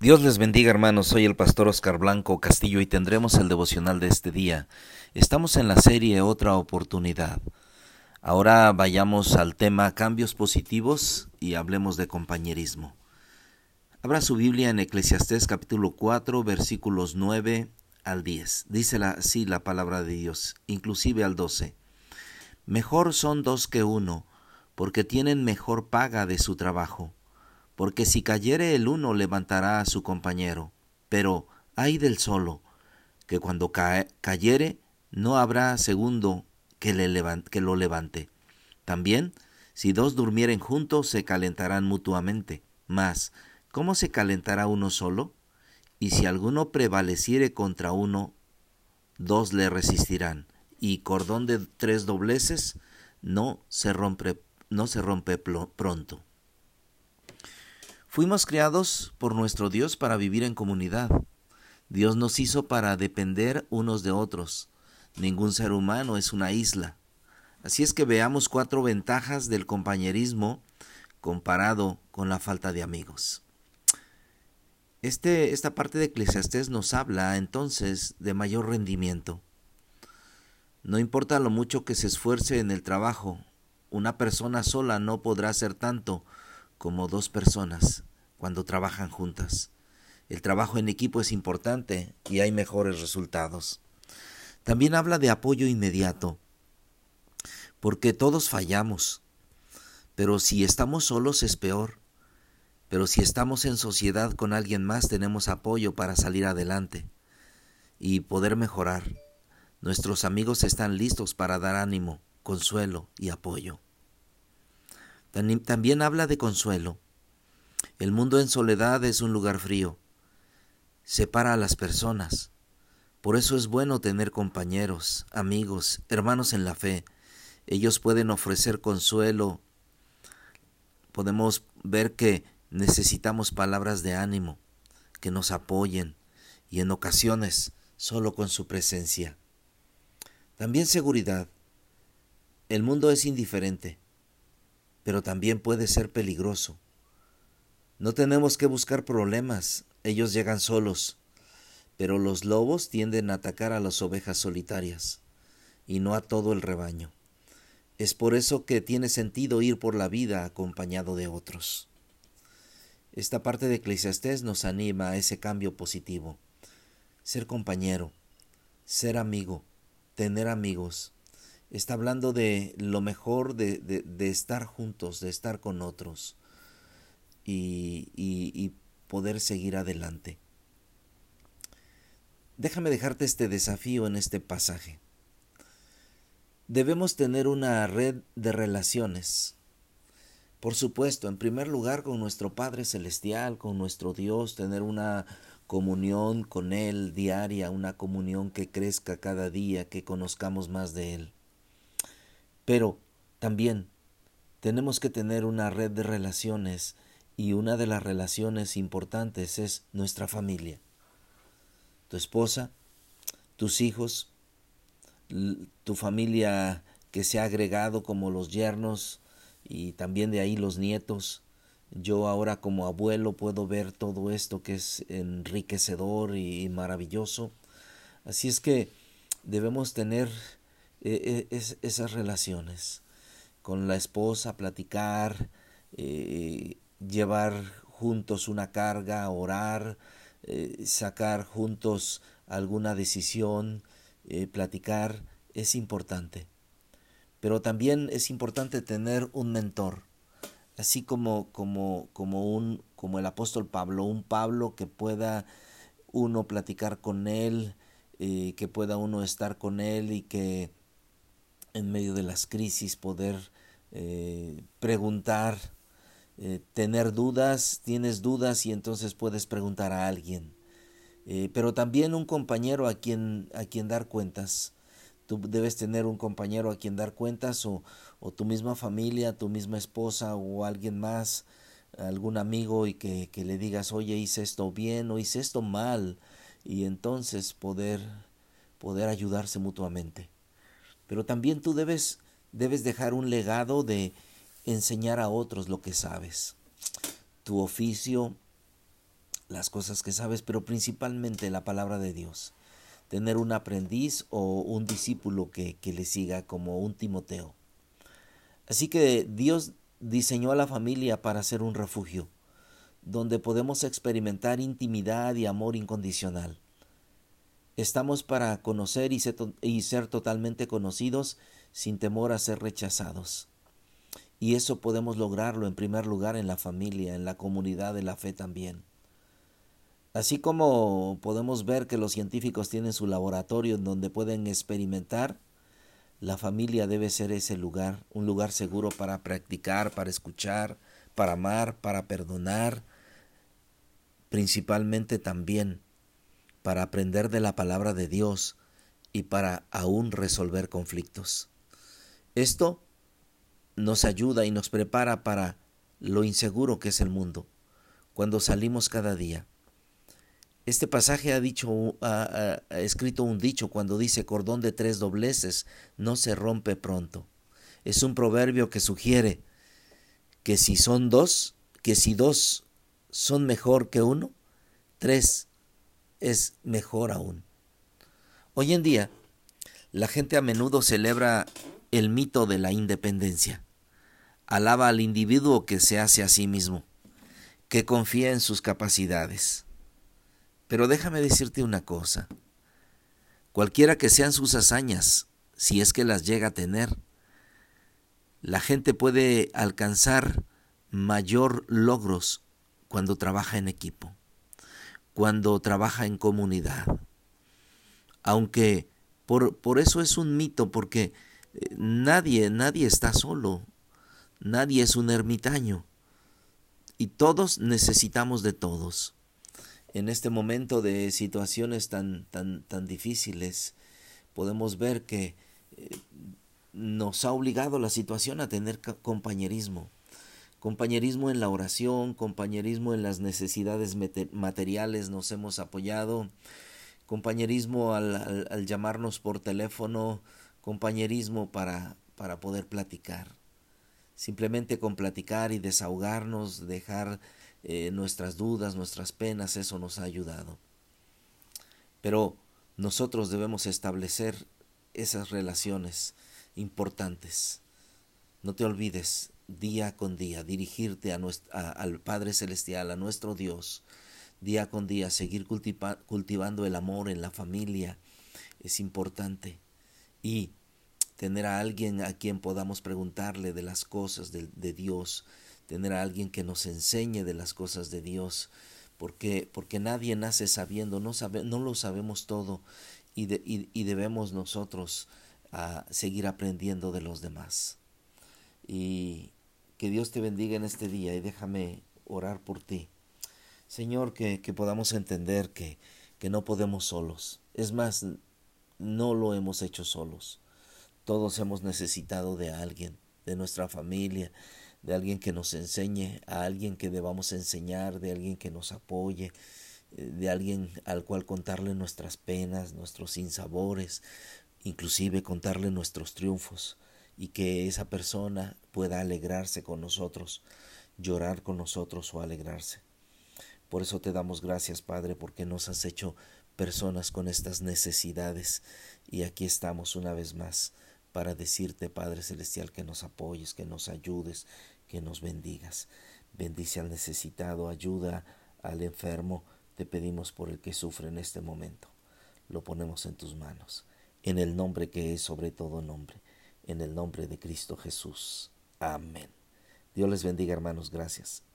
Dios les bendiga hermanos, soy el pastor Oscar Blanco Castillo y tendremos el devocional de este día. Estamos en la serie Otra oportunidad. Ahora vayamos al tema cambios positivos y hablemos de compañerismo. Abra su Biblia en Eclesiastés capítulo 4 versículos 9 al 10. Dice así la palabra de Dios, inclusive al 12. Mejor son dos que uno, porque tienen mejor paga de su trabajo porque si cayere el uno levantará a su compañero, pero hay del solo, que cuando cayere no habrá segundo que, le lo levante. También, si dos durmieren juntos, se calentarán mutuamente. Mas, ¿cómo se calentará uno solo? Y si alguno prevaleciere contra uno, dos le resistirán, y cordón de tres dobleces no se rompe, no se rompe pronto. Fuimos creados por nuestro Dios para vivir en comunidad. Dios nos hizo para depender unos de otros. Ningún ser humano es una isla. Así es que veamos cuatro ventajas del compañerismo comparado con la falta de amigos. Este, esta parte de Eclesiastés nos habla entonces de mayor rendimiento. No importa lo mucho que se esfuerce en el trabajo, una persona sola no podrá hacer tanto como dos personas cuando trabajan juntas. El trabajo en equipo es importante y hay mejores resultados. También habla de apoyo inmediato, porque todos fallamos, pero si estamos solos es peor. Pero si estamos en sociedad con alguien más tenemos apoyo para salir adelante y poder mejorar. Nuestros amigos están listos para dar ánimo, consuelo y apoyo. También habla de consuelo. El mundo en soledad es un lugar frío. Separa a las personas. Por eso es bueno tener compañeros, amigos, hermanos en la fe. Ellos pueden ofrecer consuelo. Podemos ver que necesitamos palabras de ánimo, que nos apoyen y en ocasiones solo con su presencia. También seguridad. El mundo es indiferente pero también puede ser peligroso. No tenemos que buscar problemas, ellos llegan solos, pero los lobos tienden a atacar a las ovejas solitarias y no a todo el rebaño. Es por eso que tiene sentido ir por la vida acompañado de otros. Esta parte de Eclesiastés nos anima a ese cambio positivo. Ser compañero, ser amigo, tener amigos, está hablando de lo mejor de, de, estar juntos, de estar con otros y, y poder seguir adelante. Déjame dejarte este desafío en este pasaje. Debemos tener una red de relaciones. Por supuesto, en primer lugar con nuestro Padre Celestial, con nuestro Dios, tener una comunión con Él diaria, una comunión que crezca cada día, que conozcamos más de Él. Pero también tenemos que tener una red de relaciones y una de las relaciones importantes es nuestra familia. Tu esposa, tus hijos, tu familia que se ha agregado como los yernos y también de ahí los nietos. Yo ahora como abuelo puedo ver todo esto que es enriquecedor y maravilloso. Así es que debemos tener e, e, es, esas relaciones con la esposa, platicar, eh, llevar juntos una carga, orar, eh, sacar juntos alguna decisión, eh, platicar, es importante. Pero también es importante tener un mentor, así como, como, como, un, como el apóstol Pablo, un Pablo que pueda uno platicar con él, que pueda uno estar con él y que en medio de las crisis, poder eh, preguntar, eh, tener dudas, tienes dudas y entonces puedes preguntar a alguien. Eh, pero también un compañero a quien, a quien dar cuentas. Tú debes tener un compañero a quien dar cuentas o, o tu misma familia, tu misma esposa o alguien más, algún amigo y que, que le digas, oye, hice esto bien o hice esto mal y entonces poder, poder ayudarse mutuamente. Pero también tú debes, debes dejar un legado de enseñar a otros lo que sabes. Tu oficio, las cosas que sabes, pero principalmente la palabra de Dios. Tener un aprendiz o un discípulo que, que le siga como un Timoteo. Así que Dios diseñó a la familia para ser un refugio, donde podemos experimentar intimidad y amor incondicional. Estamos para conocer y ser, totalmente conocidos sin temor a ser rechazados. Y eso podemos lograrlo en primer lugar en la familia, en la comunidad de la fe también. Así como podemos ver que los científicos tienen su laboratorio en donde pueden experimentar, la familia debe ser ese lugar, un lugar seguro para practicar, para escuchar, para amar, para perdonar, principalmente también para aprender de la palabra de Dios y para aún resolver conflictos. Esto nos ayuda y nos prepara para lo inseguro que es el mundo, cuando salimos cada día. Este pasaje ha dicho, ha, escrito un dicho cuando dice cordón de tres dobleces no se rompe pronto. Es un proverbio que sugiere que si son dos, que si dos son mejor que uno, tres es mejor aún. Hoy en día, la gente a menudo celebra el mito de la independencia. Alaba al individuo que se hace a sí mismo, que confía en sus capacidades. Pero déjame decirte una cosa. Cualquiera que sean sus hazañas, si es que las llega a tener, la gente puede alcanzar mayor logros cuando trabaja en equipo, cuando trabaja en comunidad. Aunque por, por eso es un mito, porque eh, nadie, nadie está solo, nadie es un ermitaño y todos necesitamos de todos en este momento de situaciones tan, tan, tan difíciles, podemos ver que eh, nos ha obligado la situación a tener compañerismo. Compañerismo en la oración, compañerismo en las necesidades materiales, nos hemos apoyado, compañerismo al, llamarnos por teléfono, compañerismo para, para poder platicar. Simplemente con platicar y desahogarnos, dejar eh, nuestras dudas, nuestras penas, eso nos ha ayudado. Pero nosotros debemos establecer esas relaciones importantes. No te olvides día con día dirigirte a al Padre Celestial, a nuestro Dios, día con día seguir cultivando el amor en la familia es importante y tener a alguien a quien podamos preguntarle de las cosas de Dios, tener a alguien que nos enseñe de las cosas de Dios, porque, porque nadie nace sabiendo, no, sabe, no lo sabemos todo y, y, debemos nosotros a seguir aprendiendo de los demás. Y que Dios te bendiga en este día y déjame orar por ti. Señor, que, que podamos entender que, que no podemos solos. Es más, no lo hemos hecho solos. Todos hemos necesitado de alguien, de nuestra familia, de alguien que nos enseñe, a alguien que debamos enseñar, de alguien que nos apoye, eh, de alguien al cual contarle nuestras penas, nuestros sinsabores, inclusive contarle nuestros triunfos y que esa persona pueda alegrarse con nosotros, llorar con nosotros o alegrarse. Por eso te damos gracias, Padre, porque nos has hecho personas con estas necesidades y aquí estamos una vez más para decirte, Padre Celestial, que nos apoyes, que nos ayudes, que nos bendigas. Bendice al necesitado, ayuda al enfermo. Te pedimos por el que sufre en este momento. Lo ponemos en tus manos. En el nombre que es sobre todo nombre. En el nombre de Cristo Jesús. Amén. Dios les bendiga hermanos. Gracias.